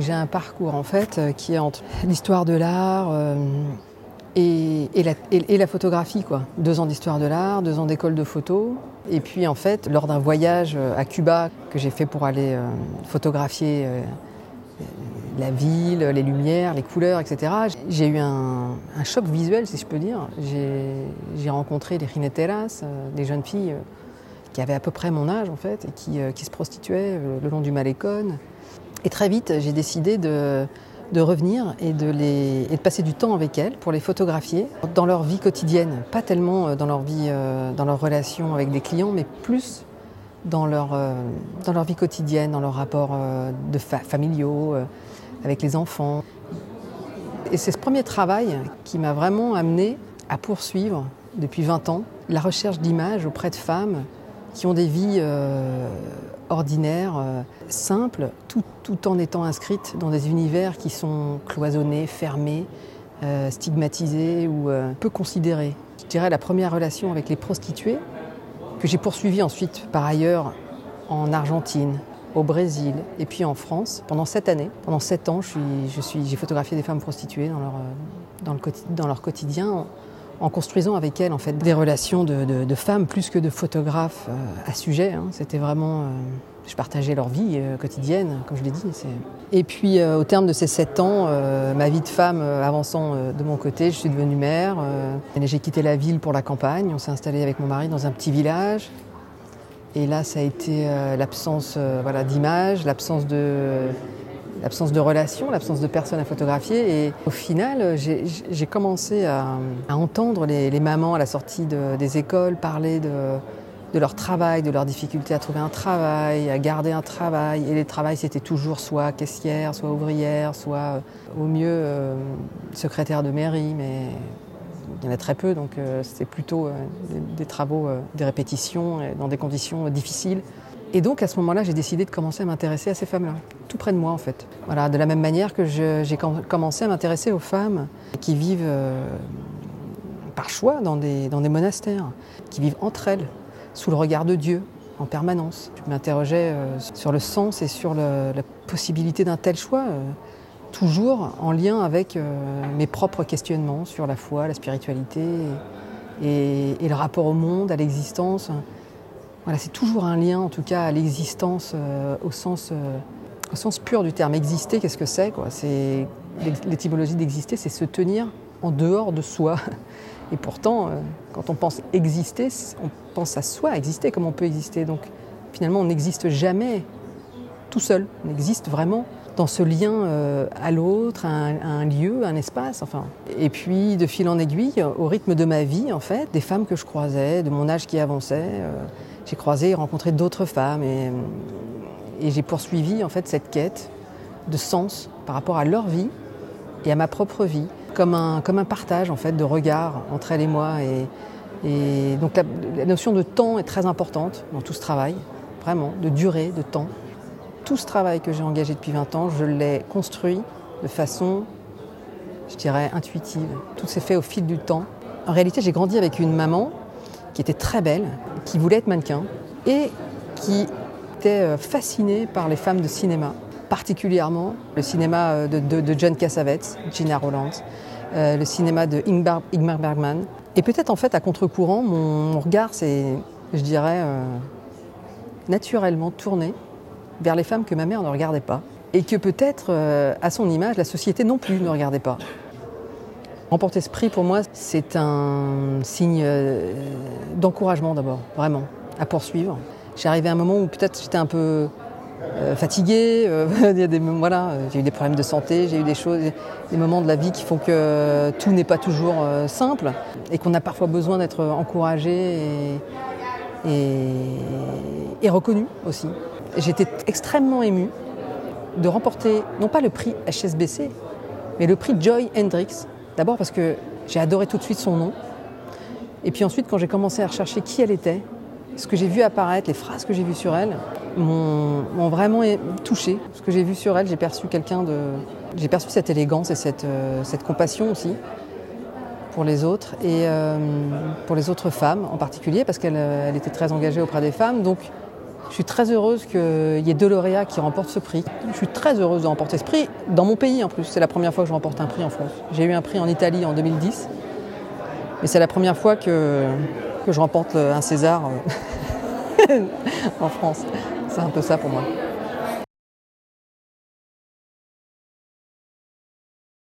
J'ai un parcours en fait euh, qui est entre l'histoire de l'art euh, et, la, photographie. Quoi. Deux ans d'histoire de l'art, deux ans d'école de photo. Et puis en fait, lors d'un voyage à Cuba que j'ai fait pour aller euh, photographier euh, la ville, les lumières, les couleurs, etc., j'ai eu un, choc visuel, si je peux dire. J'ai rencontré des jineteras, euh, des jeunes filles qui avaient à peu près mon âge en fait, et qui, qui se prostituaient le long du Malécon. Et très vite, j'ai décidé de, de revenir et de, les, et de passer du temps avec elles pour les photographier dans leur vie quotidienne, pas tellement dans leur vie, euh, dans leur relation avec des clients, mais plus dans leur, euh, dans leur vie quotidienne, dans leurs rapports euh, de fa familiaux, euh, avec les enfants. Et c'est ce premier travail qui m'a vraiment amené à poursuivre depuis 20 ans la recherche d'images auprès de femmes qui ont des vies euh, ordinaires, euh, simples, tout, tout, en étant inscrites dans des univers qui sont cloisonnés, fermés, euh, stigmatisés ou peu considérés. Je dirais la première relation avec les prostituées, que j'ai poursuivie ensuite par ailleurs en Argentine, au Brésil et puis en France pendant sept années. Pendant sept ans, j'ai je suis, photographié des femmes prostituées dans leur, dans, le, dans leur quotidien en construisant avec elles en fait des relations de, femmes plus que de photographes euh, à sujet. Hein. C'était vraiment, euh, je partageais leur vie euh, quotidienne, comme je l'ai dit. Et puis au terme de ces sept ans, ma vie de femme avançant de mon côté, je suis devenue mère. J'ai quitté la ville pour la campagne. On s'est installé avec mon mari dans un petit village. Et là, ça a été l'absence voilà, d'image, l'absence de l'absence de relations, l'absence de personnes à photographier. Et au final, j'ai commencé à, entendre les, mamans à la sortie de, des écoles parler de, leur travail, de leur difficulté à trouver un travail, à garder un travail. Et les travails, c'était toujours soit caissière, soit ouvrière, soit au mieux euh, secrétaire de mairie, mais il y en a très peu, donc euh, c'était plutôt euh, des, des, travaux, euh, des répétitions, dans des conditions difficiles. Et donc à ce moment-là, j'ai décidé de commencer à m'intéresser à ces femmes-là, tout près de moi en fait. Voilà, de la même manière que j'ai commencé à m'intéresser aux femmes qui vivent euh, par choix dans des, dans des monastères, qui vivent entre elles, sous le regard de Dieu, en permanence. Je m'interrogeais euh, sur le sens et sur la possibilité d'un tel choix, euh, toujours en lien avec mes propres questionnements sur la foi, la spiritualité et le rapport au monde, à l'existence. Voilà, c'est toujours un lien, en tout cas, à l'existence euh, au, sens, euh, au sens pur du terme. Exister, qu'est-ce que c'est C'est l'étymologie d'exister, c'est se tenir en dehors de soi. Et pourtant, euh, quand on pense exister, on pense à soi, exister comme on peut exister. Donc, finalement, on n'existe jamais tout seul. On existe vraiment dans ce lien à l'autre, à, à, un lieu, à un espace. Enfin. Et puis, de fil en aiguille, au rythme de ma vie, en fait, des femmes que je croisais, de mon âge qui avançait. Euh, j'ai croisé et rencontré d'autres femmes et, et j'ai poursuivi en fait cette quête de sens par rapport à leur vie et à ma propre vie, comme un, comme un partage en fait de regard entre elles et moi. Et donc la, la, notion de temps est très importante dans tout ce travail, vraiment, de durée, de temps. Tout ce travail que j'ai engagé depuis 20 ans, je l'ai construit de façon, je dirais, intuitive. Tout s'est fait au fil du temps. En réalité, j'ai grandi avec une maman qui était très belle, qui voulait être mannequin et qui était euh, fascinée par les femmes de cinéma, particulièrement le cinéma euh, de, John Cassavetes, Gina Roland, euh, le cinéma de Ingmar, Bergman. Et peut-être en fait à contre-courant, mon, regard s'est, je dirais, naturellement tourné vers les femmes que ma mère ne regardait pas et que peut-être à son image la société non plus ne regardait pas. Remporter ce prix, pour moi, c'est un signe euh, d'encouragement d'abord, vraiment, à poursuivre. J'ai arrivé à un moment où peut-être j'étais un peu euh, fatiguée, euh, voilà, j'ai eu des problèmes de santé, j'ai eu des choses, des moments de la vie qui font que tout n'est pas toujours simple et qu'on a parfois besoin d'être encouragé et, et, reconnu aussi. J'étais extrêmement émue de remporter, non pas le prix HSBC, mais le prix Joy Hendricks, D'abord parce que j'ai adoré tout de suite son nom. Et puis ensuite, quand j'ai commencé à rechercher qui elle était, ce que j'ai vu apparaître, les phrases que j'ai vues sur elle, m'ont vraiment touché. Ce que j'ai vu sur elle, j'ai perçu quelqu'un de. J'ai perçu cette élégance et cette, euh, cette compassion aussi pour les autres et euh, pour les autres femmes en particulier, parce qu'elle euh, était très engagée auprès des femmes. Donc Je suis très heureuse qu'il y ait deux lauréats qui remportent ce prix. Je suis très heureuse de remporter ce prix dans mon pays en plus. C'est la première fois que je remporte un prix en France. J'ai eu un prix en Italie en 2010. Mais c'est la première fois que, que je remporte un César euh, en France. C'est un peu ça pour moi.